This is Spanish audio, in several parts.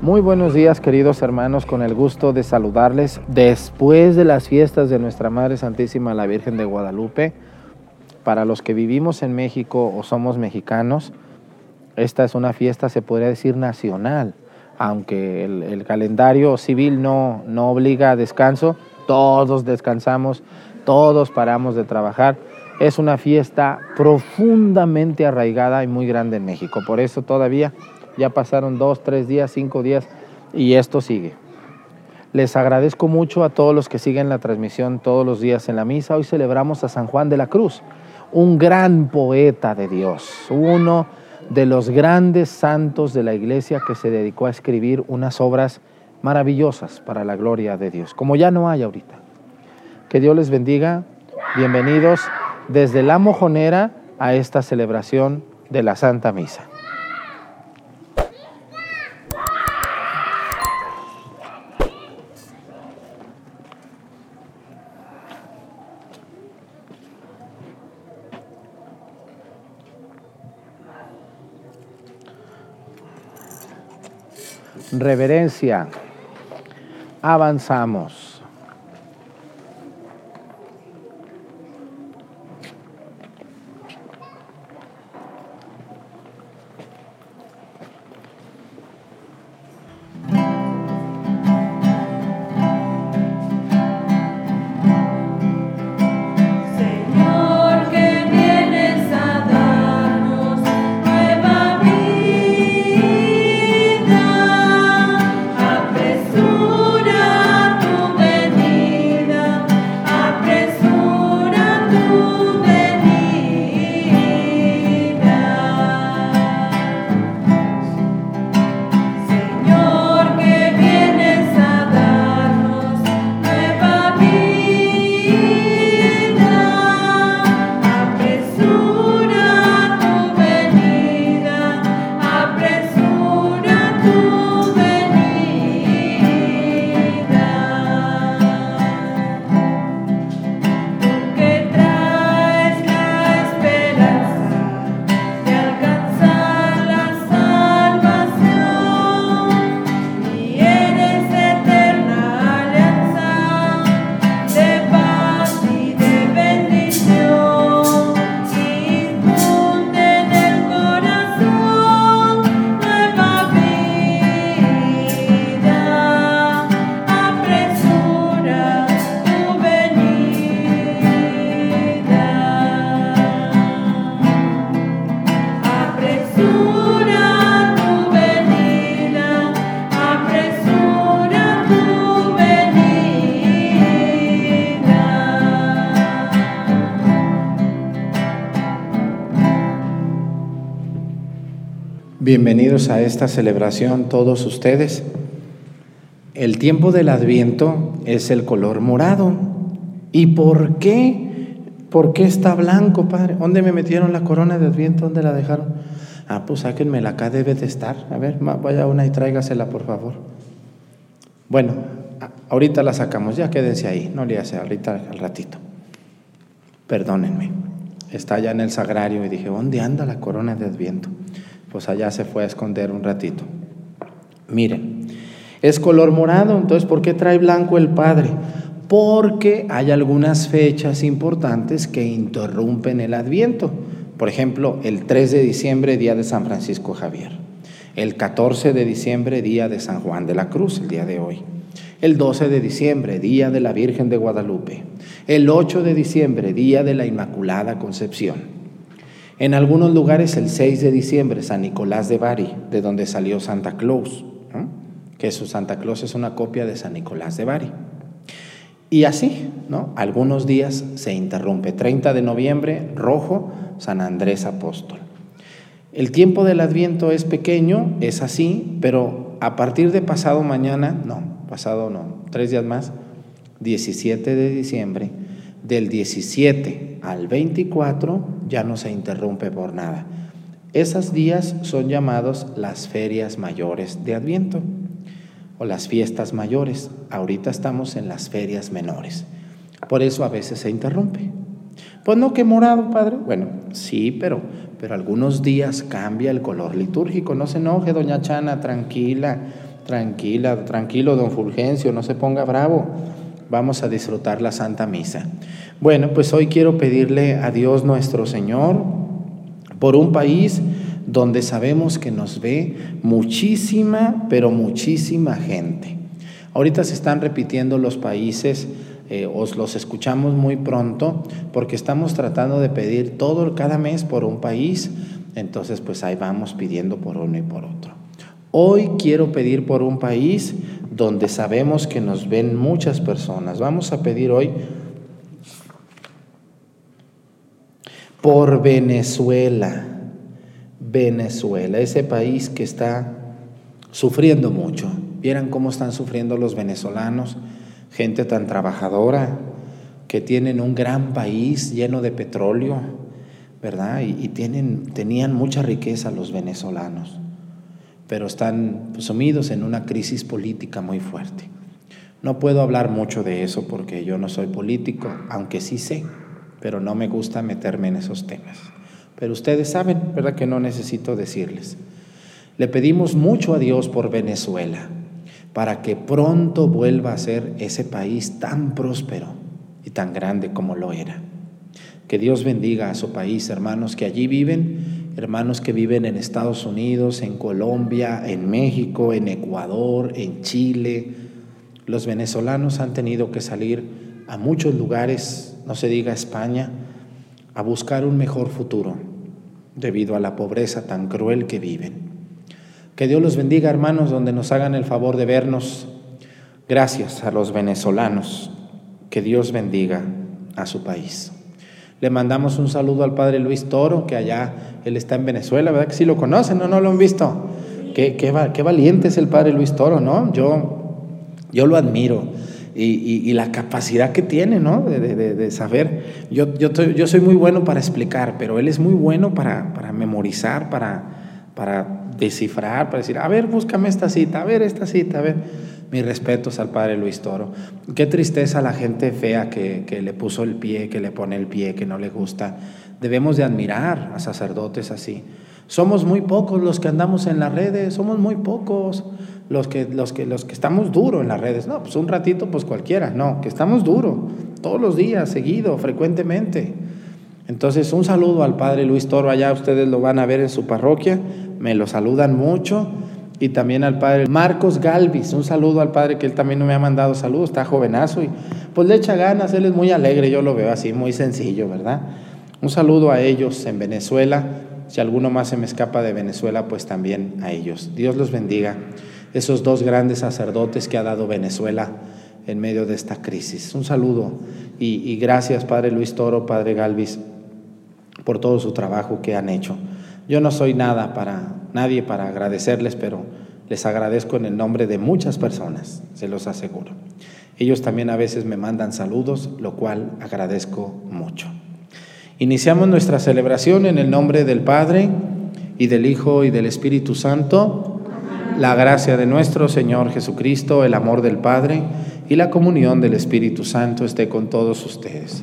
Muy buenos días queridos hermanos, con el gusto de saludarles después de las fiestas de nuestra Madre Santísima la Virgen de Guadalupe. Para los que vivimos en México o somos mexicanos, esta es una fiesta, se podría decir, nacional, aunque el, calendario civil no, no obliga a descanso, todos descansamos, todos paramos de trabajar. Es una fiesta profundamente arraigada y muy grande en México, por eso todavía ya pasaron dos, tres días, cinco días y esto sigue. Les agradezco mucho a todos los que siguen la transmisión todos los días en la misa. Hoy celebramos a San Juan de la Cruz, un gran poeta de Dios, uno de los grandes santos de la iglesia que se dedicó a escribir unas obras maravillosas para la gloria de Dios, como ya no hay ahorita. Que Dios les bendiga. Bienvenidos desde la mojonera a esta celebración de la Santa Misa. Reverencia. Avanzamos. Bienvenidos a esta celebración todos ustedes. El tiempo del Adviento es el color morado. ¿Y por qué? ¿Por qué está blanco, Padre? ¿Dónde me metieron la corona de Adviento? ¿Dónde la dejaron? Ah, pues sáquenmela, acá debe de estar. A ver, vaya una y tráigasela, por favor. Bueno, ahorita la sacamos, ya quédense ahí, no le hace, ahorita al ratito. Perdónenme, está allá en el sagrario y dije, ¿dónde anda la corona de Adviento? Pues allá se fue a esconder un ratito. Miren, es color morado, entonces ¿por qué trae blanco el Padre? Porque hay algunas fechas importantes que interrumpen el Adviento. Por ejemplo, el 3 de diciembre, día de San Francisco Javier. El 14 de diciembre, día de San Juan de la Cruz, el día de hoy. El 12 de diciembre, día de la Virgen de Guadalupe. El 8 de diciembre, día de la Inmaculada Concepción. En algunos lugares el 6 de diciembre, San Nicolás de Bari, de donde salió Santa Claus, que su Santa Claus es una copia de San Nicolás de Bari. Y así, ¿no? Algunos días se interrumpe. 30 de noviembre, rojo, San Andrés Apóstol. El tiempo del Adviento es pequeño, es así, pero a partir de pasado mañana, no, pasado no, tres días más, 17 de diciembre, del 17 al 24 ya no se interrumpe por nada. Esos días son llamados las ferias mayores de Adviento o las fiestas mayores. Ahorita estamos en las ferias menores. Por eso a veces se interrumpe. Pues no, que morado, padre. Bueno, sí, pero, pero algunos días cambia el color litúrgico. No se enoje, doña Chana, tranquila Tranquila, tranquilo, don Fulgencio, no se ponga bravo. Vamos a disfrutar la Santa Misa. Bueno, pues hoy quiero pedirle a Dios nuestro Señor por un país donde sabemos que nos ve muchísima, pero muchísima gente. Ahorita se están repitiendo los países, eh, os los escuchamos muy pronto, porque estamos tratando de pedir todo cada mes por un país, entonces pues ahí vamos pidiendo por uno y por otro. Hoy quiero pedir por un país donde sabemos que nos ven muchas personas. Vamos a pedir hoy por Venezuela. Venezuela, ese país que está sufriendo mucho. Vieran cómo están sufriendo los venezolanos, gente tan trabajadora, que tienen un gran país lleno de petróleo, ¿verdad? Y, tienen, tenían mucha riqueza los venezolanos pero están sumidos en una crisis política muy fuerte. No puedo hablar mucho de eso porque yo no soy político, aunque sí sé, pero no me gusta meterme en esos temas. Pero ustedes saben, ¿verdad? Que no necesito decirles. Le pedimos mucho a Dios por Venezuela, para que pronto vuelva a ser ese país tan próspero y tan grande como lo era. Que Dios bendiga a su país, hermanos que allí viven hermanos que viven en Estados Unidos, en Colombia, en México, en Ecuador, en Chile. Los venezolanos han tenido que salir a muchos lugares, no se diga España, a buscar un mejor futuro debido a la pobreza tan cruel que viven. Que Dios los bendiga, hermanos, donde nos hagan el favor de vernos. Gracias a los venezolanos. Que Dios bendiga a su país. Le mandamos un saludo al padre Luis Toro, que allá él está en Venezuela, ¿verdad que sí lo conocen o no lo han visto? Qué, qué, qué, valiente es el padre Luis Toro, ¿no? Yo, yo lo admiro. Y, y, la capacidad que tiene, ¿no? De, de, de saber. Yo, yo, yo, soy muy bueno para explicar, pero él es muy bueno para, para memorizar, para, para descifrar, para decir, a ver, búscame esta cita, a ver esta cita, a ver. Mis respetos al padre Luis Toro. Qué tristeza la gente fea que, que le puso el pie, que le pone el pie, que no le gusta. Debemos de admirar a sacerdotes así. Somos muy pocos los que andamos en las redes, somos muy pocos los que, los que, los que estamos duro en las redes. No, pues un ratito, pues cualquiera, no, que estamos duro, todos los días, seguido, frecuentemente. Entonces, un saludo al Padre Luis Toro, allá ustedes lo van a ver en su parroquia, me lo saludan mucho. Y también al Padre Marcos Galvis, un saludo al Padre que él también no me ha mandado saludos, está jovenazo y pues le echa ganas, él es muy alegre, yo lo veo así, muy sencillo, ¿verdad? Un saludo a ellos en Venezuela. Si alguno más se me escapa de Venezuela, pues también a ellos. Dios los bendiga. Esos dos grandes sacerdotes que ha dado Venezuela en medio de esta crisis. Un saludo y, gracias, Padre Luis Toro, Padre Galvis, por todo su trabajo que han hecho. Yo no soy nada para nadie para agradecerles, pero les agradezco en el nombre de muchas personas, se los aseguro. Ellos también a veces me mandan saludos, lo cual agradezco mucho. Iniciamos nuestra celebración en el nombre del Padre y del Hijo y del Espíritu Santo. La gracia de nuestro Señor Jesucristo, el amor del Padre y la comunión del Espíritu Santo esté con todos ustedes.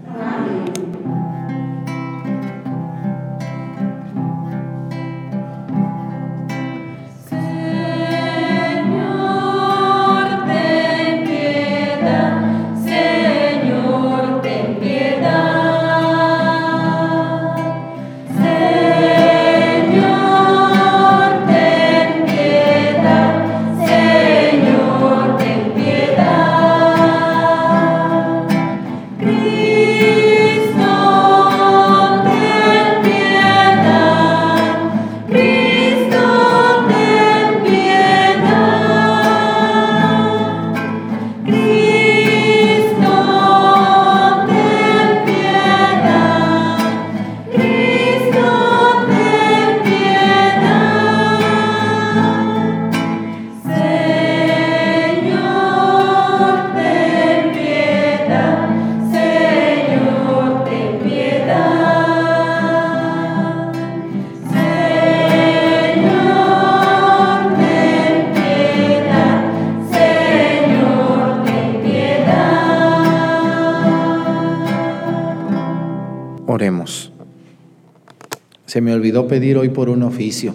Pedir hoy por un oficio.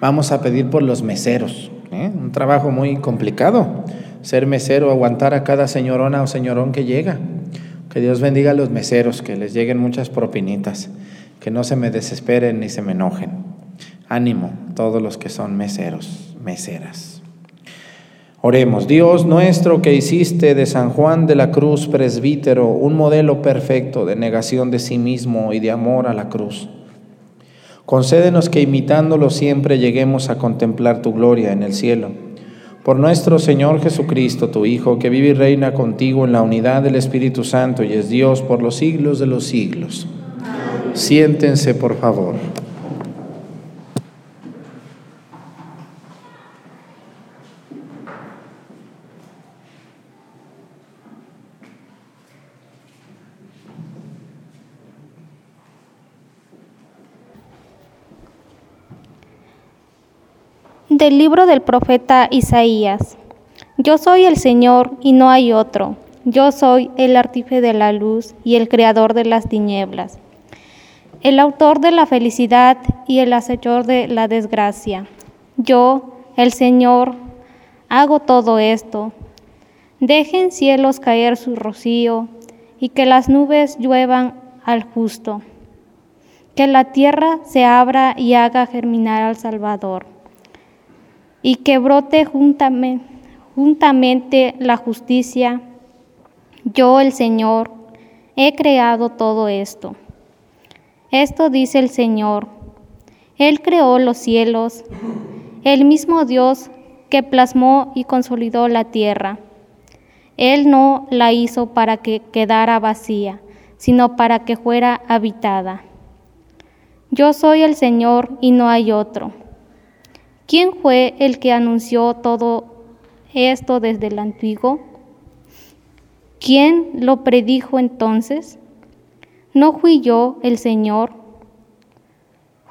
Vamos a pedir por los meseros. ¿eh? Un trabajo muy complicado. Ser mesero, aguantar a cada señorona o señorón que llega. Que Dios bendiga a los meseros, que les lleguen muchas propinitas. Que no se me desesperen ni se me enojen. Ánimo, todos los que son meseros, meseras. Oremos, Dios nuestro que hiciste de San Juan de la Cruz, presbítero, un modelo perfecto de negación de sí mismo y de amor a la cruz. Concédenos que imitándolo siempre lleguemos a contemplar tu gloria en el cielo. Por nuestro Señor Jesucristo, tu Hijo, que vive y reina contigo en la unidad del Espíritu Santo y es Dios por los siglos de los siglos. Siéntense, por favor. Del libro del profeta Isaías. Yo soy el Señor y no hay otro. Yo soy el artífice de la luz y el creador de las tinieblas, el autor de la felicidad y el hacedor de la desgracia. Yo, el Señor, hago todo esto. Dejen cielos caer su rocío y que las nubes lluevan al justo. Que la tierra se abra y haga germinar al Salvador y que brote juntamente, juntamente la justicia. Yo, el Señor, he creado todo esto. Esto dice el Señor. Él creó los cielos, el mismo Dios que plasmó y consolidó la tierra. Él no la hizo para que quedara vacía, sino para que fuera habitada. Yo soy el Señor y no hay otro. ¿Quién fue el que anunció todo esto desde el antiguo? ¿Quién lo predijo entonces? ¿No fui yo el Señor?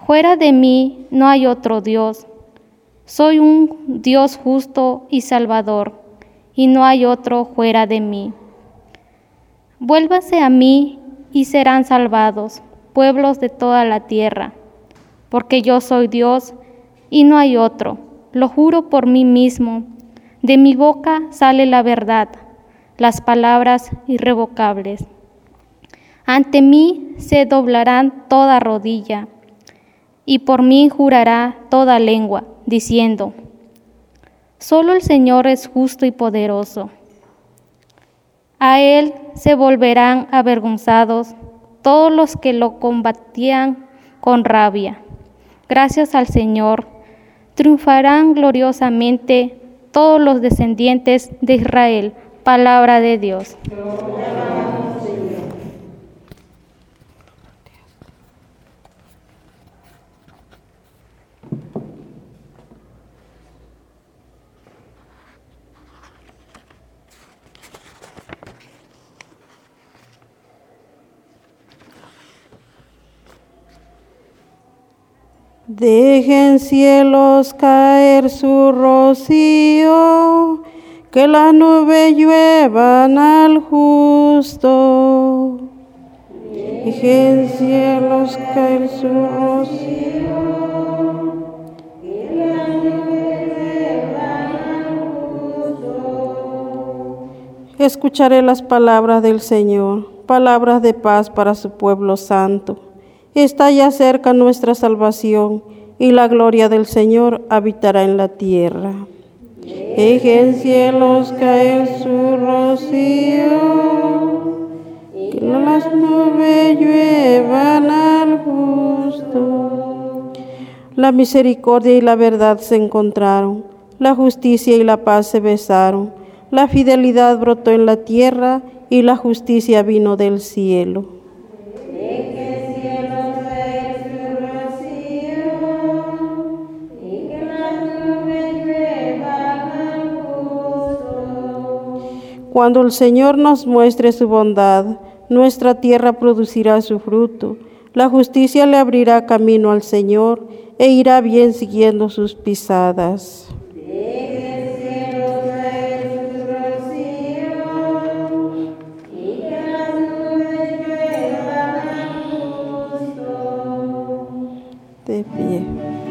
Fuera de mí no hay otro Dios. Soy un Dios justo y salvador, y no hay otro fuera de mí. Vuélvase a mí y serán salvados pueblos de toda la tierra, porque yo soy Dios y no hay otro. Lo juro por mí mismo. De mi boca sale la verdad, las palabras irrevocables. Ante mí se doblarán toda rodilla, y por mí jurará toda lengua, diciendo, Solo el Señor es justo y poderoso. A Él se volverán avergonzados todos los que lo combatían con rabia. Gracias al Señor triunfarán gloriosamente todos los descendientes de Israel. Palabra de Dios. Dejen cielos caer su rocío, que la nube lluevan al justo. Dejen cielos caer su rocío. al justo. Escucharé las palabras del Señor, palabras de paz para su pueblo santo. Está ya cerca nuestra salvación y la gloria del Señor habitará en la tierra. Dejen cielos caer su rocío, que las nubes lluevan al justo. La misericordia y la verdad se encontraron, la justicia y la paz se besaron, la fidelidad brotó en la tierra y la justicia vino del cielo. Cuando el Señor nos muestre su bondad, nuestra tierra producirá su fruto. La justicia le abrirá camino al Señor e irá bien siguiendo sus pisadas. De pie.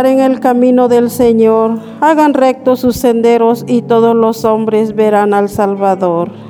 Preparen el camino del Señor, hagan rectos sus senderos y todos los hombres verán al Salvador.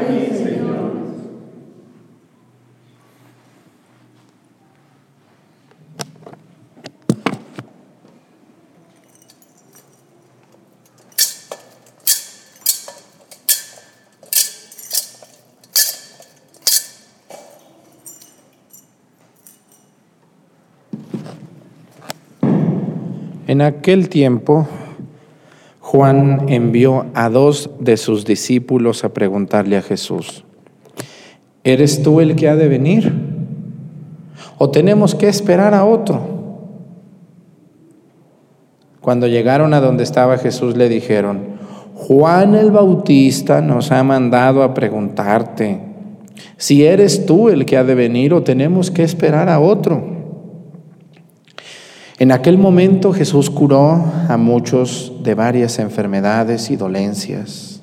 En aquel tiempo, Juan envió a dos de sus discípulos a preguntarle a Jesús, ¿eres tú el que ha de venir? ¿O tenemos que esperar a otro? Cuando llegaron a donde estaba Jesús le dijeron, Juan el Bautista nos ha mandado a preguntarte si eres tú el que ha de venir o tenemos que esperar a otro. En aquel momento Jesús curó a muchos de varias enfermedades y dolencias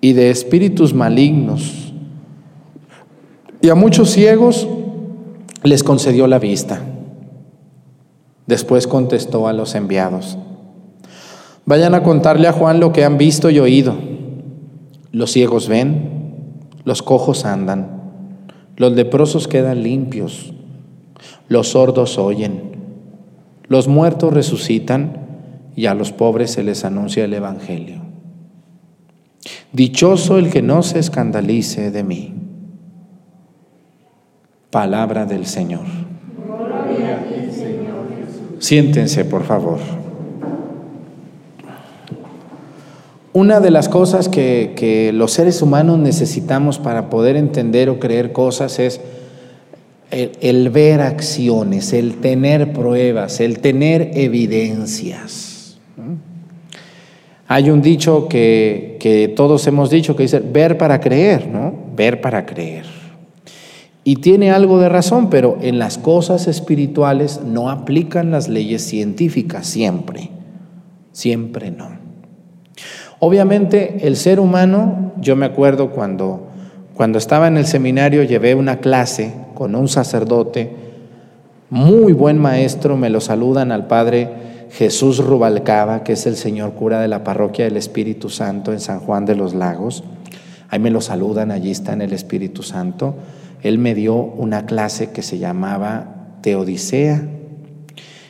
y de espíritus malignos. Y a muchos ciegos les concedió la vista. Después contestó a los enviados, vayan a contarle a Juan lo que han visto y oído. Los ciegos ven, los cojos andan, los leprosos quedan limpios, los sordos oyen los muertos resucitan y a los pobres se les anuncia el Evangelio. Dichoso el que no se escandalice de mí. Palabra del Señor. Siéntense, por favor. Una de las cosas que, que los seres humanos necesitamos para poder entender o creer cosas es el, ver acciones, el tener pruebas, el tener evidencias. Hay un dicho que, que, todos hemos dicho que dice ver para creer, ¿no? Ver para creer. Y tiene algo de razón, pero en las cosas espirituales no aplican las leyes científicas siempre. Siempre no. Obviamente el ser humano, yo me acuerdo cuando, cuando estaba en el seminario llevé una clase con un sacerdote, muy buen maestro, me lo saludan al padre Jesús Rubalcaba, que es el señor cura de la parroquia del Espíritu Santo en San Juan de los Lagos. Ahí me lo saludan, allí está en el Espíritu Santo. Él me dio una clase que se llamaba Teodicea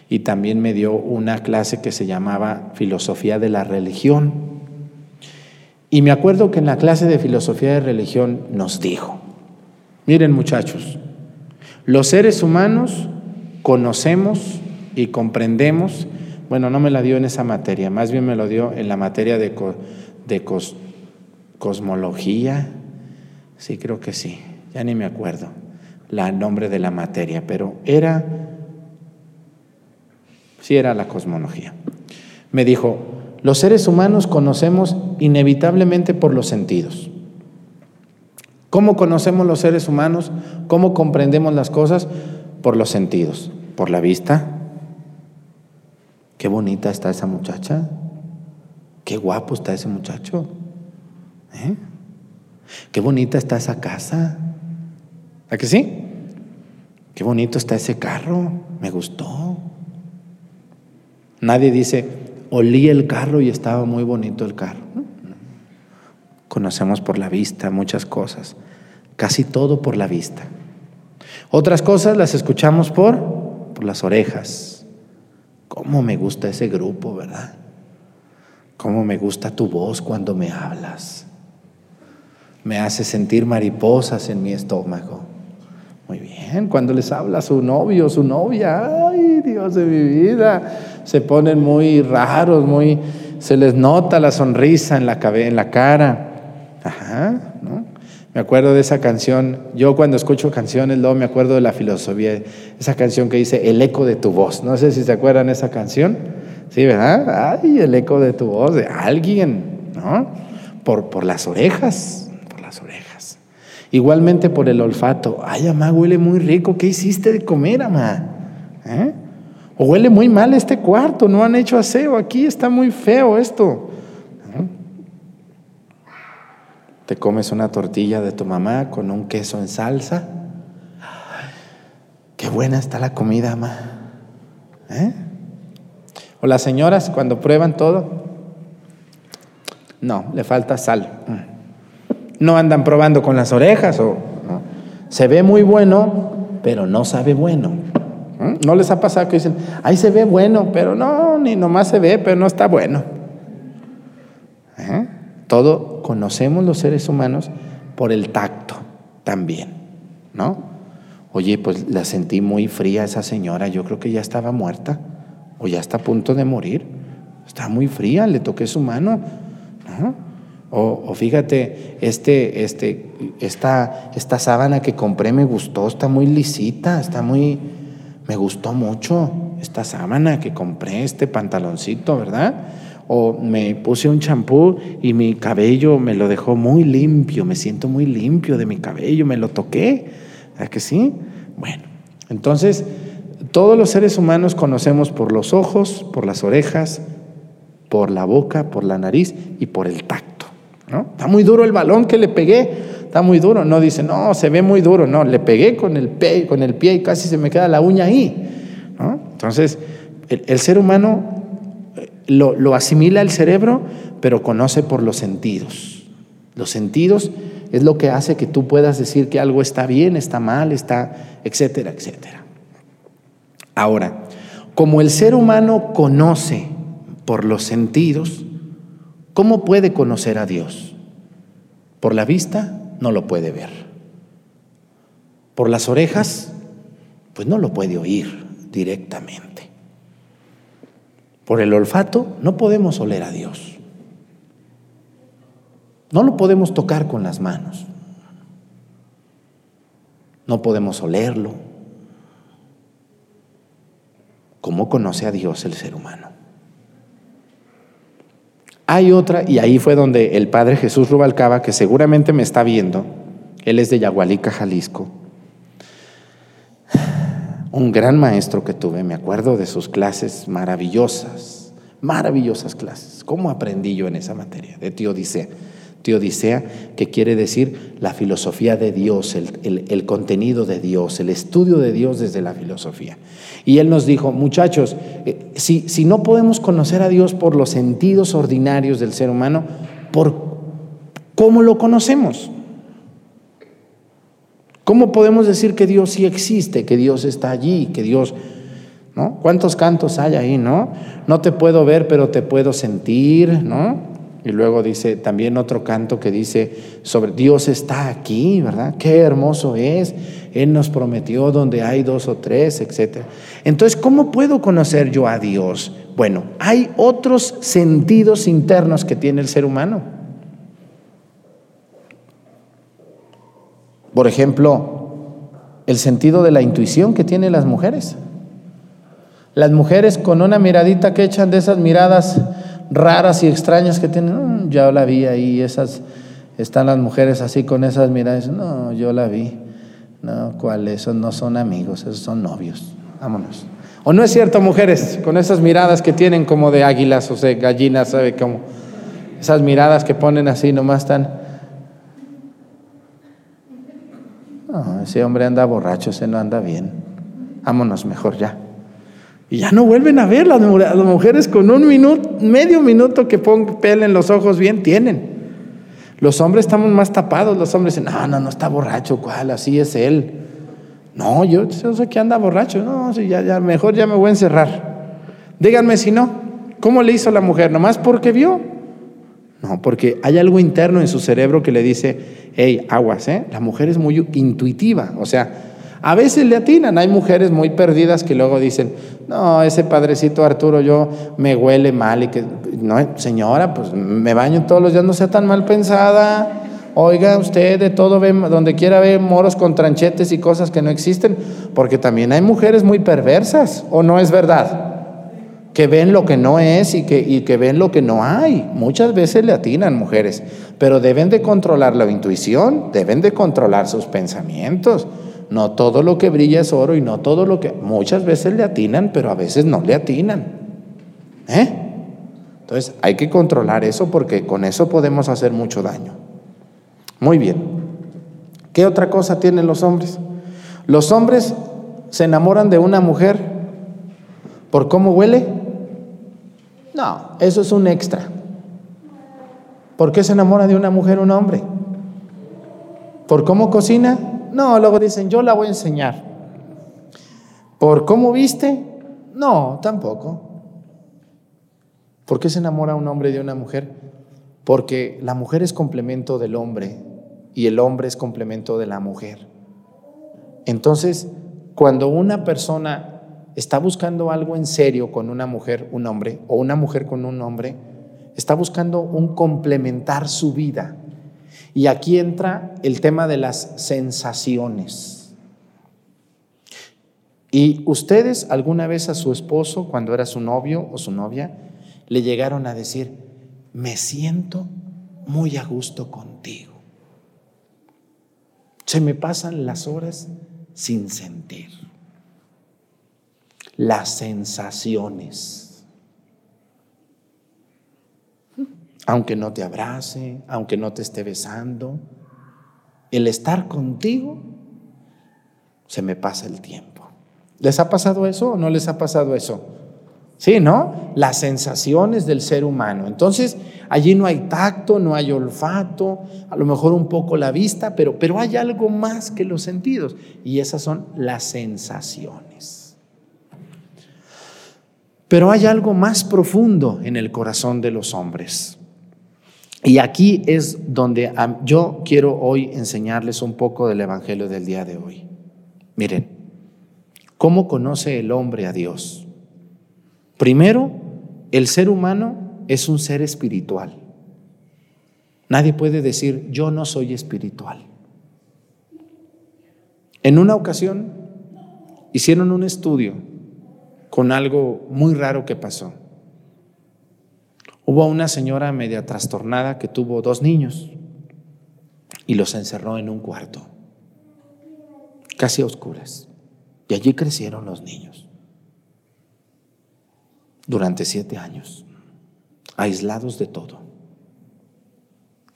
y también me dio una clase que se llamaba Filosofía de la Religión. Y me acuerdo que en la clase de Filosofía de Religión nos dijo, miren muchachos, los seres humanos conocemos y comprendemos, bueno, no me la dio en esa materia, más bien me lo dio en la materia de, de cosmología, sí, creo que sí, ya ni me acuerdo el nombre de la materia, pero era, sí era la cosmología. Me dijo, los seres humanos conocemos inevitablemente por los sentidos. ¿Cómo conocemos los seres humanos? ¿Cómo comprendemos las cosas? Por los sentidos, por la vista. Qué bonita está esa muchacha. Qué guapo está ese muchacho. ¿Eh? Qué bonita está esa casa. ¿A que sí? Qué bonito está ese carro. Me gustó. Nadie dice, olí el carro y estaba muy bonito el carro. Conocemos por la vista muchas cosas, casi todo por la vista. Otras cosas las escuchamos por, por las orejas. ¿Cómo me gusta ese grupo, verdad? ¿Cómo me gusta tu voz cuando me hablas? Me hace sentir mariposas en mi estómago. Muy bien, cuando les habla su novio, su novia, ay Dios de mi vida, se ponen muy raros, muy, se les nota la sonrisa en la, en la cara. Ajá, ¿no? Me acuerdo de esa canción, yo cuando escucho canciones, luego me acuerdo de la filosofía, esa canción que dice El eco de tu voz. No sé si se acuerdan esa canción. Sí, ¿verdad? Ay, el eco de tu voz, de alguien, ¿no? Por, por las orejas, por las orejas. Igualmente por el olfato. Ay, mamá, huele muy rico. ¿Qué hiciste de comer, mamá? ¿Eh? O huele muy mal este cuarto, no han hecho aseo, aquí está muy feo esto. Te comes una tortilla de tu mamá con un queso en salsa. Qué buena está la comida, mamá. ¿Eh? O las señoras cuando prueban todo, no, le falta sal. No andan probando con las orejas o se ve muy bueno, pero no sabe bueno. ¿Mm? ¿No les ha pasado que dicen, ahí se ve bueno, pero no, ni nomás se ve, pero no está bueno? ¿Eh? Todo conocemos los seres humanos por el tacto también, ¿no? Oye, pues la sentí muy fría esa señora, yo creo que ya estaba muerta o ya está a punto de morir. Está muy fría, le toqué su mano. O, o, fíjate, este, este, esta, esta sábana que compré me gustó, está muy lisita, está muy, me gustó mucho esta sábana que compré, este pantaloncito, ¿verdad? O me puse un champú y mi cabello me lo dejó muy limpio, me siento muy limpio de mi cabello, me lo toqué, ¿verdad que sí? Bueno, entonces todos los seres humanos conocemos por los ojos, por las orejas, por la boca, por la nariz y por el tacto. ¿no? Está muy duro el balón que le pegué, está muy duro. No dice, no, se ve muy duro. No, le pegué con el pie, con el pie y casi se me queda la uña ahí. Entonces, el, ser humano lo, lo asimila el cerebro, pero conoce por los sentidos. Los sentidos es lo que hace que tú puedas decir que algo está bien, está mal, está, etcétera, etcétera. Ahora, como el ser humano conoce por los sentidos, ¿cómo puede conocer a Dios? Por la vista no lo puede ver. Por las orejas, pues no lo puede oír directamente. Por el olfato no podemos oler a Dios. No lo podemos tocar con las manos. No podemos olerlo. ¿Cómo conoce a Dios el ser humano? Hay otra, y ahí fue donde el padre Jesús Rubalcaba, que seguramente me está viendo, él es de Yagualica, Jalisco, un gran maestro que tuve, me acuerdo de sus clases maravillosas, maravillosas clases. ¿Cómo aprendí yo en esa materia? De Teodicea. Teodicea, que quiere decir la filosofía de Dios, el, contenido de Dios, el estudio de Dios desde la filosofía. Y él nos dijo, muchachos, eh, si, si no podemos conocer a Dios por los sentidos ordinarios del ser humano, ¿por cómo lo conocemos? ¿Cómo podemos decir que Dios sí existe, que Dios está allí, que Dios... ¿no? ¿Cuántos cantos hay ahí, no? No te puedo ver, pero te puedo sentir, ¿no? Y luego dice también otro canto que dice sobre Dios está aquí, ¿verdad? Qué hermoso es. Él nos prometió donde hay dos o tres, etc. Entonces, ¿cómo puedo conocer yo a Dios? Bueno, hay otros sentidos internos que tiene el ser humano. Por ejemplo, el sentido de la intuición que tienen las mujeres. Las mujeres con una miradita que echan de esas miradas raras y extrañas que tienen, mm, ya la vi ahí, esas, están las mujeres así con esas miradas, no, yo la vi, no, ¿cuál? Esos no son amigos, esos son novios, vámonos. ¿O no es cierto, mujeres, con esas miradas que tienen como de águilas o de gallinas, ¿sabe cómo? Esas miradas que ponen así, nomás están... No, ese hombre anda borracho, ese no anda bien. Vámonos mejor ya. Y ya no vuelven a ver las, mujeres con un minuto, medio minuto que pelen los ojos bien, tienen. Los hombres estamos más tapados, los hombres dicen, no, no, no está borracho, ¿cuál? Así es él. No, yo, sé que anda borracho, no, sí, ya, ya, mejor ya me voy a encerrar. Díganme si no, ¿cómo le hizo la mujer? ¿Nomás porque vio? No, porque hay algo interno en su cerebro que le dice, hey, aguas, ¿eh? La mujer es muy intuitiva, o sea, a veces le atinan, hay mujeres muy perdidas que luego dicen, no, ese padrecito Arturo yo me huele mal y que, no, señora, pues me baño todos los días, no sea tan mal pensada, Oiga, usted de todo ve, donde quiera ve moros con tranchetes y cosas que no existen, porque también hay mujeres muy perversas, ¿o no es verdad? Que ven lo que no es y que, y que ven lo que no hay. Muchas veces le atinan mujeres, pero deben de controlar la intuición, deben de controlar sus pensamientos. No todo lo que brilla es oro y no todo lo que... Muchas veces le atinan, pero a veces no le atinan. ¿Eh? Entonces hay que controlar eso porque con eso podemos hacer mucho daño. Muy bien. ¿Qué otra cosa tienen los hombres? Los hombres se enamoran de una mujer por cómo huele. No, eso es un extra. ¿Por qué se enamora de una mujer un hombre? ¿Por cómo cocina? No, luego dicen, yo la voy a enseñar. ¿Por cómo viste? No, tampoco. ¿Por qué se enamora un hombre de una mujer? Porque la mujer es complemento del hombre y el hombre es complemento de la mujer. Entonces, cuando una persona está buscando algo en serio con una mujer, un hombre, o una mujer con un hombre, está buscando un complementar su vida. Y aquí entra el tema de las sensaciones. ¿Y ustedes alguna vez a su esposo, cuando era su novio o su novia, le llegaron a decir, me siento muy a gusto contigo? Se me pasan las horas sin sentir. Las sensaciones. Aunque no te abrace, aunque no te esté besando, el estar contigo, se me pasa el tiempo. ¿Les ha pasado eso o no les ha pasado eso? Sí, ¿no? Las sensaciones del ser humano. Entonces, allí no hay tacto, no hay olfato, a lo mejor un poco la vista, pero, pero hay algo más que los sentidos. Y esas son las sensaciones. Pero hay algo más profundo en el corazón de los hombres. Y aquí es donde yo quiero hoy enseñarles un poco del Evangelio del día de hoy. Miren, ¿cómo conoce el hombre a Dios? Primero, el ser humano es un ser espiritual. Nadie puede decir, yo no soy espiritual. En una ocasión hicieron un estudio con algo muy raro que pasó. Hubo una señora media trastornada que tuvo dos niños y los encerró en un cuarto, casi a oscuras. Y allí crecieron los niños durante siete años, aislados de todo.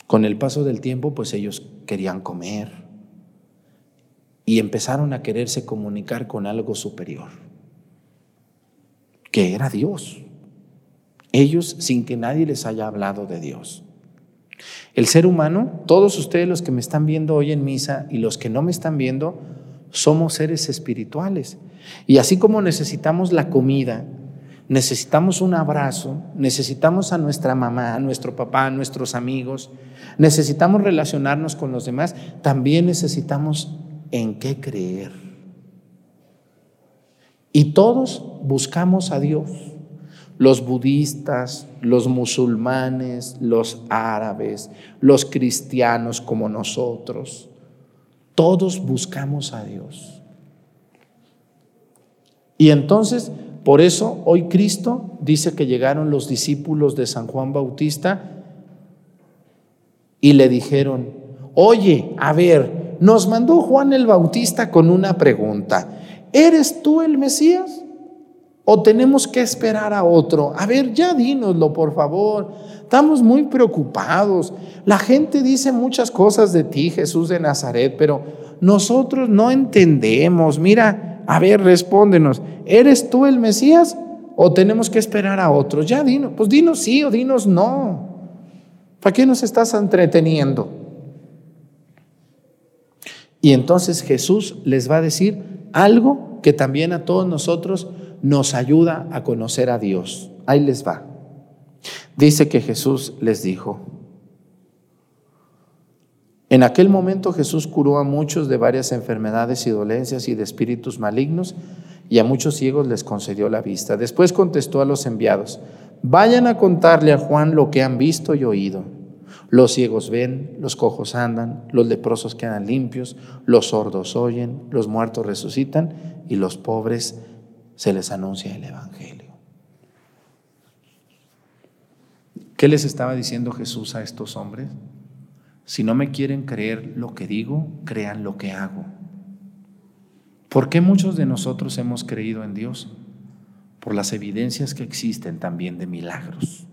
Con el paso del tiempo, pues ellos querían comer y empezaron a quererse comunicar con algo superior, que era Dios. Ellos sin que nadie les haya hablado de Dios. El ser humano, todos ustedes los que me están viendo hoy en misa y los que no me están viendo, somos seres espirituales. Y así como necesitamos la comida, necesitamos un abrazo, necesitamos a nuestra mamá, a nuestro papá, a nuestros amigos, necesitamos relacionarnos con los demás, también necesitamos en qué creer. Y todos buscamos a Dios, los budistas, los musulmanes, los árabes, los cristianos como nosotros, todos buscamos a Dios. Y entonces por eso hoy Cristo dice que llegaron los discípulos de San Juan Bautista y le dijeron, oye, a ver, nos mandó Juan el Bautista con una pregunta, ¿eres tú el Mesías? ¿O tenemos que esperar a otro? A ver, ya dínoslo, por favor. Estamos muy preocupados. La gente dice muchas cosas de ti, Jesús de Nazaret, pero nosotros no entendemos. Mira, a ver, respóndenos, ¿eres tú el Mesías o tenemos que esperar a otros? Ya dinos, pues dinos sí o dinos no. ¿Para qué nos estás entreteniendo? Y entonces Jesús les va a decir algo que también a todos nosotros nos ayuda a conocer a Dios. Ahí les va. Dice que Jesús les dijo, en aquel momento Jesús curó a muchos de varias enfermedades y dolencias y de espíritus malignos, y a muchos ciegos les concedió la vista. Después contestó a los enviados, vayan a contarle a Juan lo que han visto y oído. Los ciegos ven, los cojos andan, los leprosos quedan limpios, los sordos oyen, los muertos resucitan y los pobres se les anuncia el Evangelio. ¿Qué les estaba diciendo Jesús a estos hombres? Si no me quieren creer lo que digo, crean lo que hago. ¿Por qué muchos de nosotros hemos creído en Dios? Por las evidencias que existen también de milagros,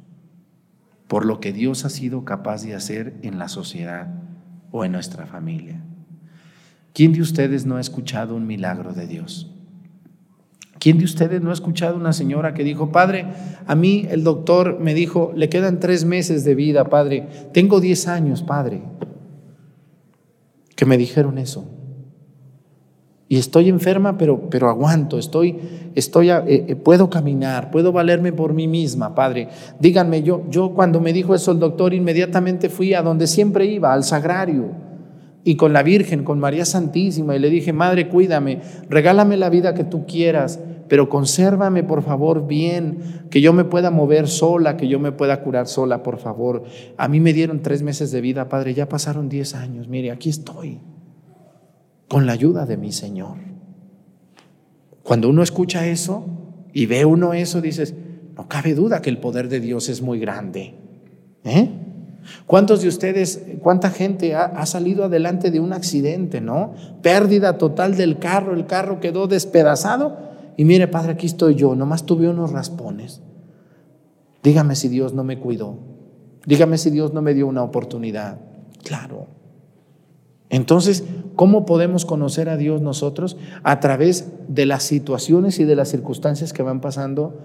por lo que Dios ha sido capaz de hacer en la sociedad o en nuestra familia. ¿Quién de ustedes no ha escuchado un milagro de Dios? ¿Quién de ustedes no ha escuchado una señora que dijo, Padre, a mí el doctor me dijo, le quedan tres meses de vida, Padre, tengo diez años, Padre, que me dijeron eso? Y estoy enferma, pero, pero aguanto, estoy, estoy, eh, eh, puedo caminar, puedo valerme por mí misma, Padre. Díganme, yo, yo cuando me dijo eso el doctor, inmediatamente fui a donde siempre iba, al sagrario, y con la Virgen, con María Santísima, y le dije, Madre, cuídame, regálame la vida que tú quieras, pero consérvame, por favor, bien, que yo me pueda mover sola, que yo me pueda curar sola, por favor. A mí me dieron tres meses de vida, Padre, ya pasaron diez años, mire, aquí estoy con la ayuda de mi Señor. Cuando uno escucha eso y ve uno eso, dices, no cabe duda que el poder de Dios es muy grande. ¿Eh? ¿Cuántos de ustedes, cuánta gente ha, ha, salido adelante de un accidente, no? Pérdida total del carro, el carro quedó despedazado. Y mire, Padre, aquí estoy yo, nomás tuve unos raspones. Dígame si Dios no me cuidó. Dígame si Dios no me dio una oportunidad. Claro. Entonces, ¿cómo podemos conocer a Dios nosotros? A través de las situaciones y de las circunstancias que van pasando.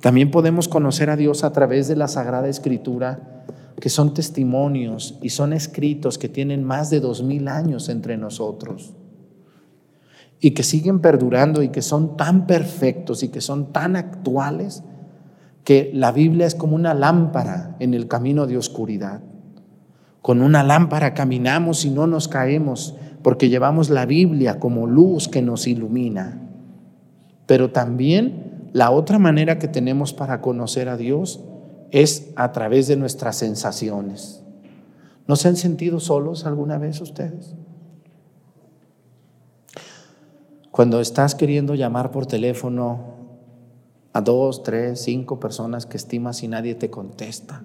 También podemos conocer a Dios a través de la Sagrada Escritura, que son testimonios y son escritos que tienen más de dos mil años entre nosotros y que siguen perdurando y que son tan perfectos y que son tan actuales que la Biblia es como una lámpara en el camino de oscuridad. Con una lámpara caminamos y no nos caemos porque llevamos la Biblia como luz que nos ilumina. Pero también la otra manera que tenemos para conocer a Dios es a través de nuestras sensaciones. ¿No se han sentido solos alguna vez ustedes? Cuando estás queriendo llamar por teléfono a dos, tres, cinco personas que estimas y nadie te contesta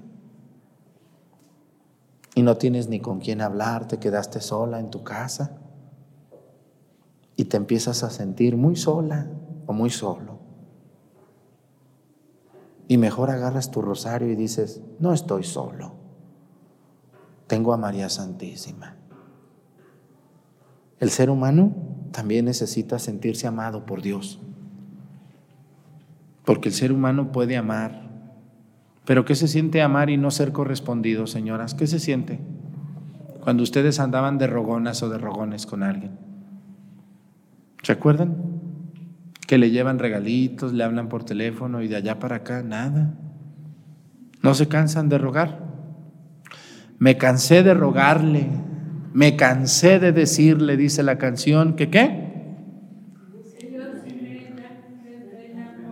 y no tienes ni con quién hablar, te quedaste sola en tu casa y te empiezas a sentir muy sola o muy solo. Y mejor agarras tu rosario y dices, no estoy solo, tengo a María Santísima. El ser humano también necesita sentirse amado por Dios, porque el ser humano puede amar pero ¿qué se siente amar y no ser correspondido, señoras? ¿Qué se siente cuando ustedes andaban de rogonas o de rogones con alguien? ¿Se acuerdan? Que le llevan regalitos, le hablan por teléfono y de allá para acá, nada. ¿No se cansan de rogar? Me cansé de rogarle, me cansé de decirle, dice la canción, que qué?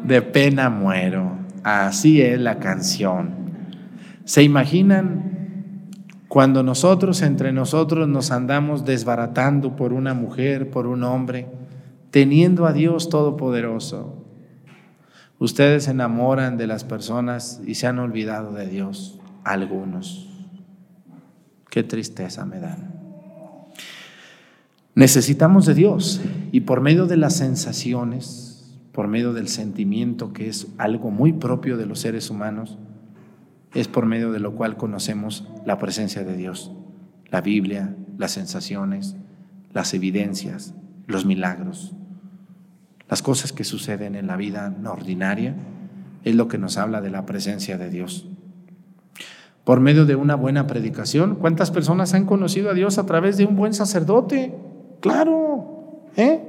De pena muero. Así es la canción. ¿Se imaginan cuando nosotros entre nosotros nos andamos desbaratando por una mujer, por un hombre, teniendo a Dios Todopoderoso? Ustedes se enamoran de las personas y se han olvidado de Dios, algunos. Qué tristeza me dan. Necesitamos de Dios y por medio de las sensaciones, por medio del sentimiento, que es algo muy propio de los seres humanos, es por medio de lo cual conocemos la presencia de Dios, la Biblia, las sensaciones, las evidencias, los milagros, las cosas que suceden en la vida ordinaria, es lo que nos habla de la presencia de Dios. Por medio de una buena predicación, ¿cuántas personas han conocido a Dios a través de un buen sacerdote? Claro, ¿eh?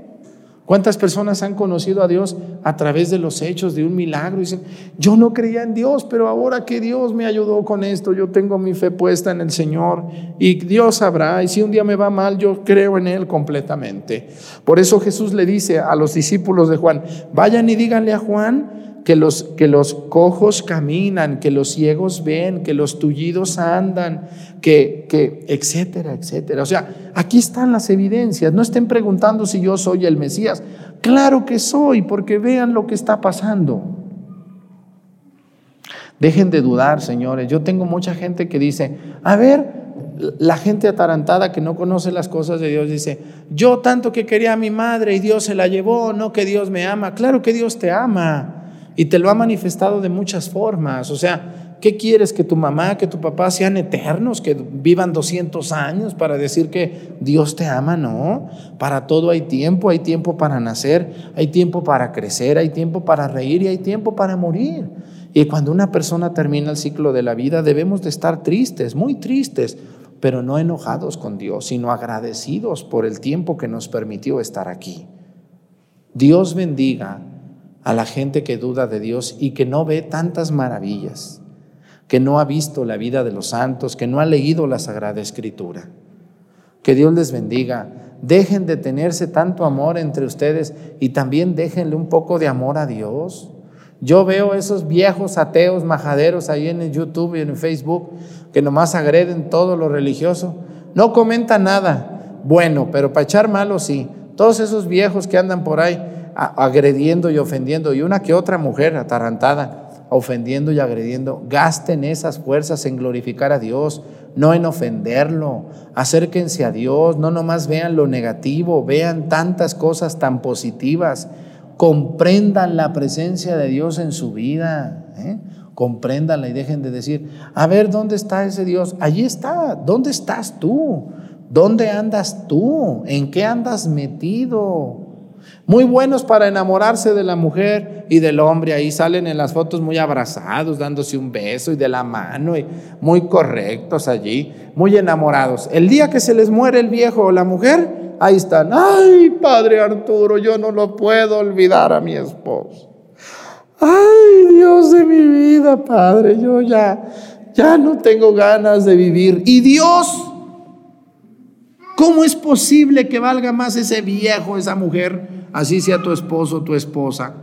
¿Cuántas personas han conocido a Dios a través de los hechos de un milagro? Dicen, yo no creía en Dios, pero ahora que Dios me ayudó con esto, yo tengo mi fe puesta en el Señor y Dios sabrá, y si un día me va mal, yo creo en Él completamente. Por eso Jesús le dice a los discípulos de Juan, vayan y díganle a Juan que los, que los cojos caminan, que los ciegos ven, que los tullidos andan, que, que, etcétera, etcétera. O sea, aquí están las evidencias. No estén preguntando si yo soy el Mesías. Claro que soy, porque vean lo que está pasando. Dejen de dudar, señores. Yo tengo mucha gente que dice, a ver, la gente atarantada que no conoce las cosas de Dios dice, yo tanto que quería a mi madre y Dios se la llevó, no que Dios me ama. Claro que Dios te ama y te lo ha manifestado de muchas formas. O sea, ¿qué quieres? ¿Que tu mamá, que tu papá sean eternos, que vivan 200 años para decir que Dios te ama? No, para todo hay tiempo, hay tiempo para nacer, hay tiempo para crecer, hay tiempo para reír y hay tiempo para morir. Y cuando una persona termina el ciclo de la vida debemos de estar tristes, muy tristes, pero no enojados con Dios, sino agradecidos por el tiempo que nos permitió estar aquí. Dios bendiga a la gente que duda de Dios y que no ve tantas maravillas, que no ha visto la vida de los santos, que no ha leído la Sagrada Escritura. Que Dios les bendiga. Dejen de tenerse tanto amor entre ustedes y también déjenle un poco de amor a Dios. Yo veo esos viejos ateos majaderos ahí en YouTube y en Facebook que nomás agreden todo lo religioso. No comentan nada bueno, pero para echar malo sí. Todos esos viejos que andan por ahí agrediendo y ofendiendo, y una que otra mujer atarantada, ofendiendo y agrediendo, gasten esas fuerzas en glorificar a Dios, no en ofenderlo. Acérquense a Dios, no nomás vean lo negativo, vean tantas cosas tan positivas comprendan la presencia de Dios en su vida, ¿eh? compréndanla y dejen de decir, a ver, ¿dónde está ese Dios? Allí está, ¿dónde estás tú? ¿Dónde andas tú? ¿En qué andas metido? Muy buenos para enamorarse de la mujer y del hombre. Ahí salen en las fotos muy abrazados, dándose un beso y de la mano, y muy correctos allí, muy enamorados. El día que se les muere el viejo o la mujer, ahí están. Ay, Padre Arturo, yo no lo puedo olvidar a mi esposo. Ay, Dios de mi vida, Padre, yo ya, ya no tengo ganas de vivir. Y Dios, ¿cómo es posible que valga más ese viejo, esa mujer, así sea tu esposo tu esposa?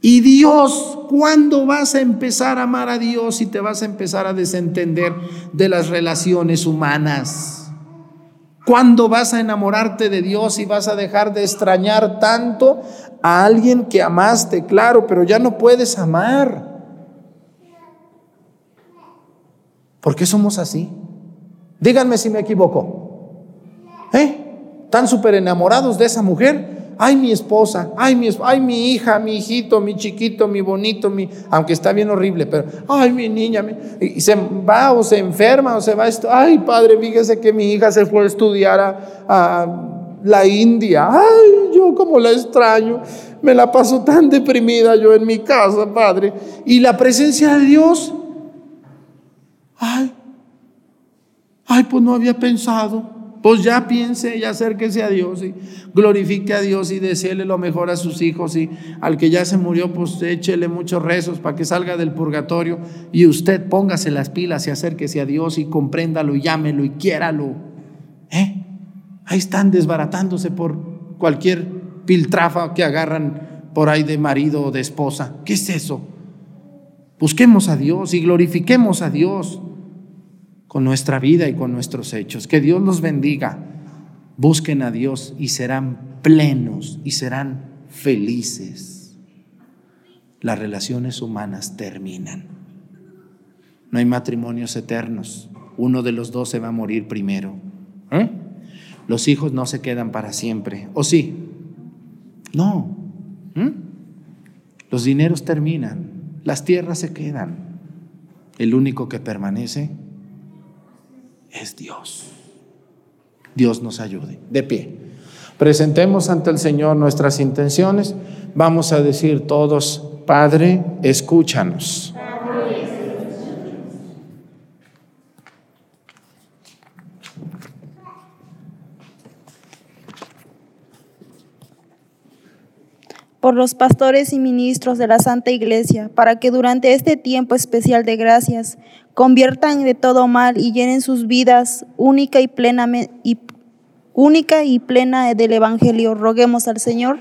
Y Dios, ¿cuándo vas a empezar a amar a Dios y te vas a empezar a desentender de las relaciones humanas? ¿Cuándo vas a enamorarte de Dios y vas a dejar de extrañar tanto a alguien que amaste? Claro, pero ya no puedes amar. ¿Por qué somos así? Díganme si me equivoco. ¿Eh? ¿Tan súper enamorados de esa mujer? ay mi esposa, ay mi, ay mi hija, mi hijito, mi chiquito, mi bonito, mi, aunque está bien horrible, pero, ay mi niña, y se va o se enferma o se va, esto, ay padre, fíjese que mi hija se fue a estudiar a, a la India, ay yo como la extraño, me la paso tan deprimida yo en mi casa, padre, y la presencia de Dios, ay, ay pues no había pensado. Pues ya piense y acérquese a Dios y glorifique a Dios y deseele lo mejor a sus hijos y al que ya se murió, pues échele muchos rezos para que salga del purgatorio y usted póngase las pilas y acérquese a Dios y compréndalo y llámelo y quiéralo. ¿Eh? Ahí están desbaratándose por cualquier piltrafa que agarran por ahí de marido o de esposa. ¿Qué es eso? Busquemos a Dios y glorifiquemos a Dios con nuestra vida y con nuestros hechos. Que Dios los bendiga. Busquen a Dios y serán plenos y serán felices. Las relaciones humanas terminan. No hay matrimonios eternos. Uno de los dos se va a morir primero. ¿Eh? Los hijos no se quedan para siempre. ¿O sí? No. ¿Mm? Los dineros terminan. Las tierras se quedan. El único que permanece es Dios. Dios nos ayude. De pie. Presentemos ante el Señor nuestras intenciones. Vamos a decir todos, Padre, escúchanos. por los pastores y ministros de la Santa Iglesia, para que durante este tiempo especial de gracias conviertan de todo mal y llenen sus vidas única y plena, y, única y plena del Evangelio. Roguemos al Señor.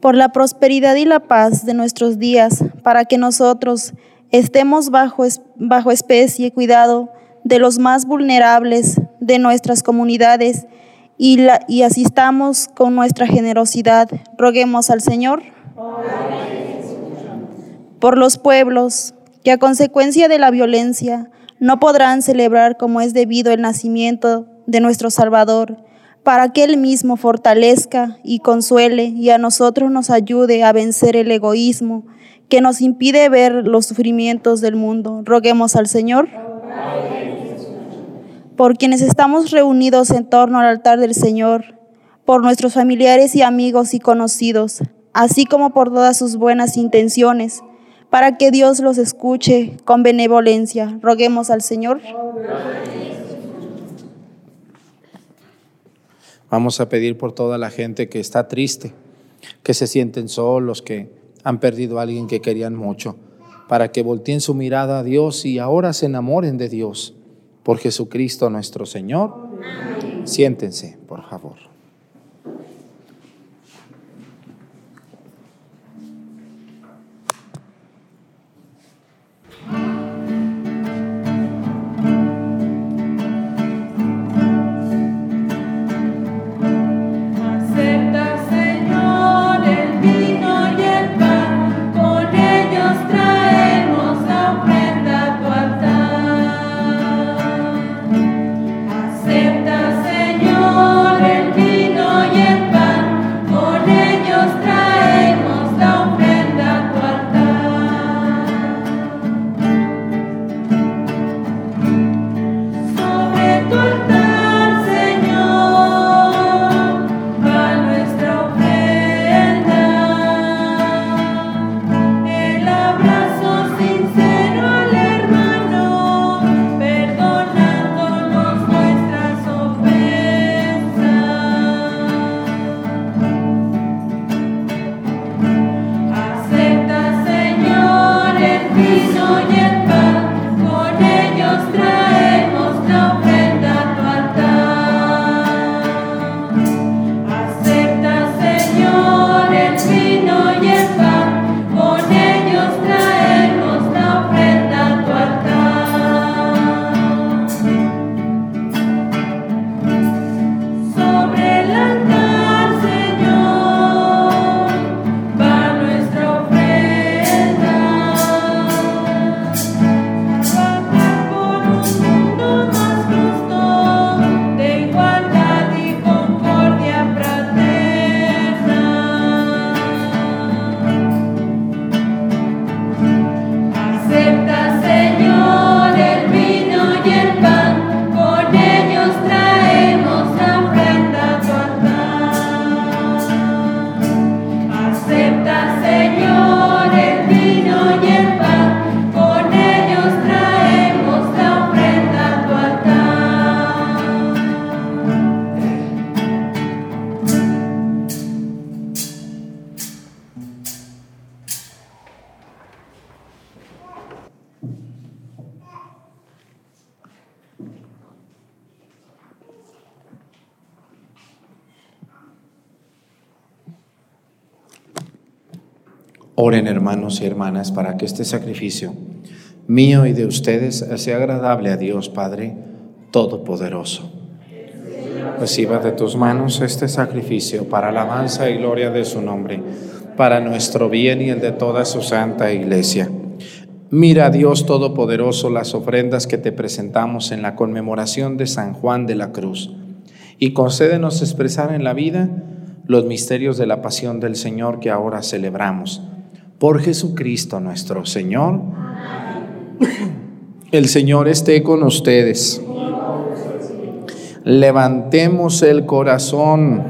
por la prosperidad y la paz de nuestros días, para que nosotros estemos bajo, bajo especie cuidado de los más vulnerables de nuestras comunidades y asistamos con nuestra generosidad. Roguemos al Señor. Por los pueblos que a consecuencia de la violencia no podrán celebrar como es debido el nacimiento de nuestro Salvador, para que Él mismo fortalezca y consuele y a nosotros nos ayude a vencer el egoísmo que nos impide ver los sufrimientos del mundo. Roguemos al Señor. Por quienes estamos reunidos en torno al altar del Señor, por nuestros familiares y amigos y conocidos, así como por todas sus buenas intenciones, para que Dios los escuche con benevolencia. Roguemos al Señor. Vamos a pedir por toda la gente que está triste, que se sienten solos, que han perdido a alguien que querían mucho, para que volteen su mirada a Dios y ahora se enamoren de Dios por Jesucristo nuestro Señor. Siéntense, por favor. Y hermanas para que este sacrificio mío y de ustedes sea agradable a Dios Padre Todopoderoso. Reciba de tus manos este sacrificio para alabanza y gloria de su nombre, para nuestro bien y el de toda su santa iglesia. Mira, Dios Todopoderoso, las ofrendas que te presentamos en la conmemoración de San Juan de la Cruz, y concédenos expresar en la vida los misterios de la pasión del Señor que ahora celebramos por Jesucristo nuestro Señor. El Señor esté con ustedes. Levantemos el corazón.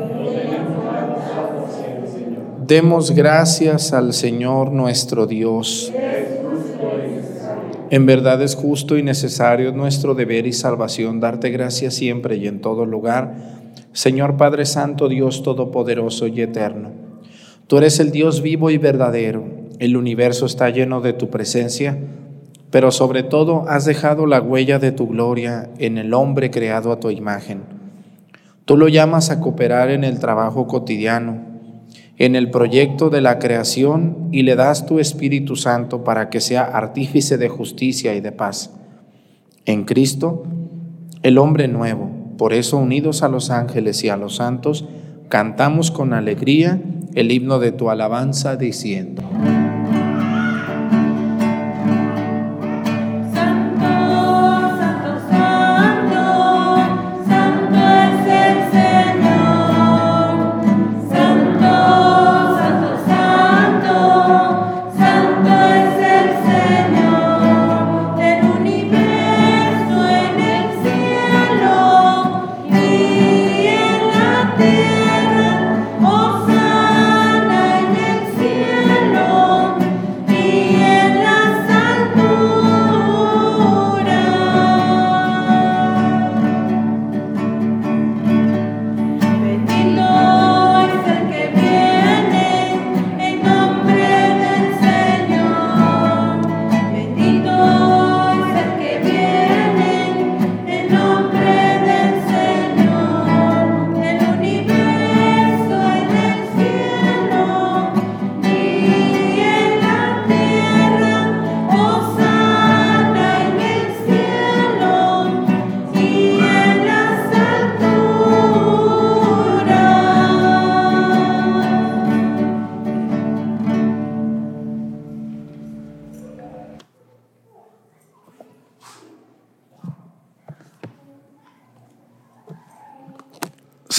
Demos gracias al Señor nuestro Dios. En verdad es justo y necesario nuestro deber y salvación darte gracias siempre y en todo lugar, Señor Padre Santo, Dios Todopoderoso y Eterno Tú eres el Dios vivo y verdadero. El universo está lleno de tu presencia, pero sobre todo has dejado la huella de tu gloria en el hombre creado a tu imagen. Tú lo llamas a cooperar en el trabajo cotidiano en el proyecto de la creación y le das tu Espíritu Santo para que sea artífice de justicia y de paz. En Cristo, el hombre nuevo. Por eso, unidos a los ángeles y a los santos, cantamos con alegría el himno de tu alabanza diciendo.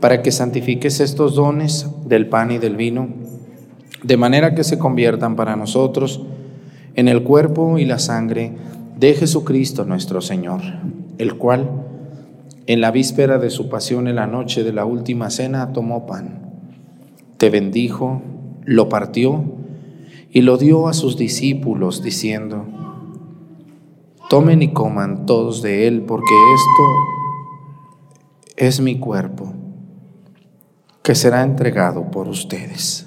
para que santifiques estos dones del pan y del vino, de manera que se conviertan para nosotros en el cuerpo y la sangre de Jesucristo nuestro Señor, el cual, en la víspera de su pasión en la noche de la última cena, tomó pan, te bendijo, lo partió y lo dio a sus discípulos, diciendo, tomen y coman todos de él, porque esto es mi cuerpo que será entregado por ustedes.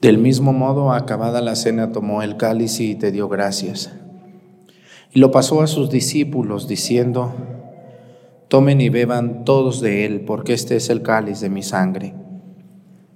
Del mismo modo, acabada la cena, tomó el cáliz y te dio gracias. Y lo pasó a sus discípulos, diciendo, Tomen y beban todos de él, porque este es el cáliz de mi sangre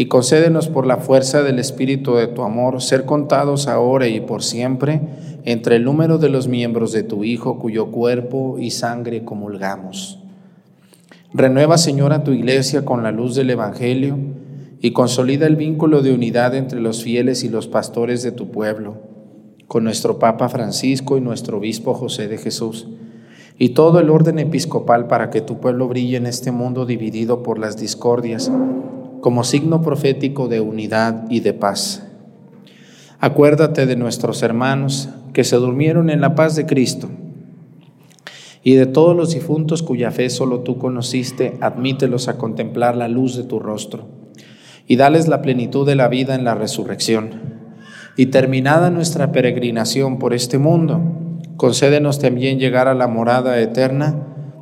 y concédenos por la fuerza del Espíritu de tu amor ser contados ahora y por siempre entre el número de los miembros de tu Hijo cuyo cuerpo y sangre comulgamos. Renueva, Señor, a tu iglesia con la luz del Evangelio y consolida el vínculo de unidad entre los fieles y los pastores de tu pueblo, con nuestro Papa Francisco y nuestro Obispo José de Jesús, y todo el orden episcopal para que tu pueblo brille en este mundo dividido por las discordias como signo profético de unidad y de paz. Acuérdate de nuestros hermanos que se durmieron en la paz de Cristo y de todos los difuntos cuya fe solo tú conociste, admítelos a contemplar la luz de tu rostro y dales la plenitud de la vida en la resurrección. Y terminada nuestra peregrinación por este mundo, concédenos también llegar a la morada eterna,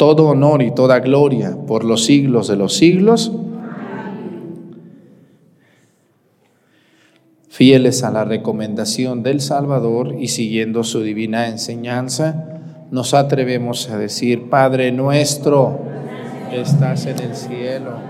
todo honor y toda gloria por los siglos de los siglos. Fieles a la recomendación del Salvador y siguiendo su divina enseñanza, nos atrevemos a decir, Padre nuestro, estás en el cielo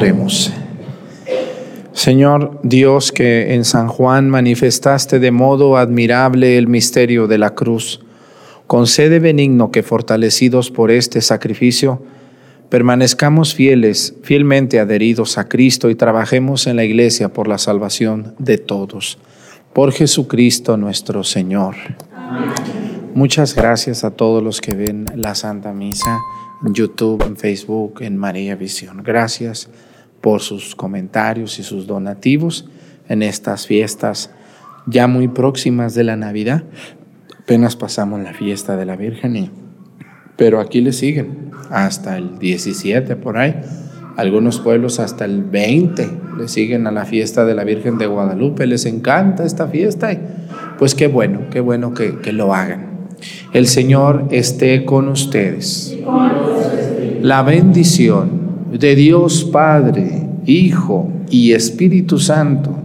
Oremos. Señor Dios, que en San Juan manifestaste de modo admirable el misterio de la cruz, concede benigno que fortalecidos por este sacrificio, permanezcamos fieles, fielmente adheridos a Cristo y trabajemos en la iglesia por la salvación de todos. Por Jesucristo nuestro Señor. Muchas gracias a todos los que ven la Santa Misa en YouTube, en Facebook, en María Visión. Gracias por sus comentarios y sus donativos en estas fiestas ya muy próximas de la Navidad. Apenas pasamos la fiesta de la Virgen, y, pero aquí le siguen hasta el 17 por ahí. Algunos pueblos hasta el 20 le siguen a la fiesta de la Virgen de Guadalupe. Les encanta esta fiesta. Y pues qué bueno, qué bueno que, que lo hagan. El Señor esté con ustedes. La bendición de Dios Padre, Hijo y Espíritu Santo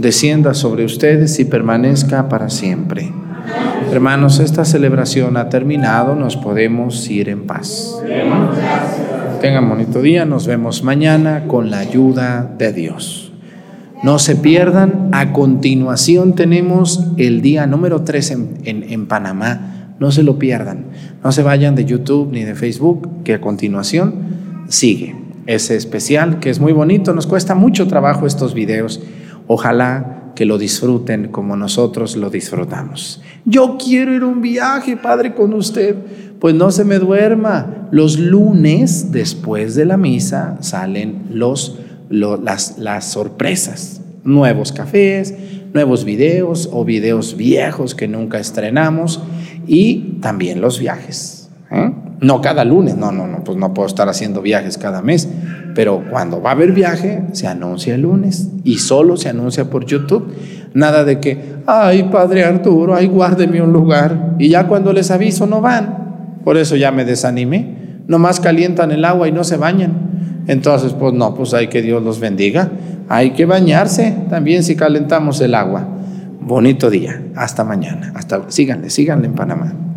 descienda sobre ustedes y permanezca para siempre. Hermanos, esta celebración ha terminado, nos podemos ir en paz. Tengan bonito día, nos vemos mañana con la ayuda de Dios. No se pierdan, a continuación tenemos el día número 3 en, en, en Panamá. No se lo pierdan, no se vayan de YouTube ni de Facebook, que a continuación sigue ese especial que es muy bonito, nos cuesta mucho trabajo estos videos. Ojalá que lo disfruten como nosotros lo disfrutamos. Yo quiero ir a un viaje, Padre, con usted. Pues no se me duerma. Los lunes, después de la misa, salen los, las, las sorpresas. Nuevos cafés, nuevos videos o videos viejos que nunca estrenamos y también los viajes. ¿eh? No cada lunes, no, no, no, pues no puedo estar haciendo viajes cada mes, pero cuando va a haber viaje, se anuncia el lunes y solo se anuncia por YouTube. Nada de que, ay, Padre Arturo, ay, guárdeme un lugar. Y ya cuando les aviso no van. Por eso ya me desanimé. Nomás calientan el agua y no se bañan. Entonces, pues no, pues hay que Dios los bendiga. Hay que bañarse también si calentamos el agua. Bonito día. Hasta mañana. Hasta, síganle, síganle en Panamá.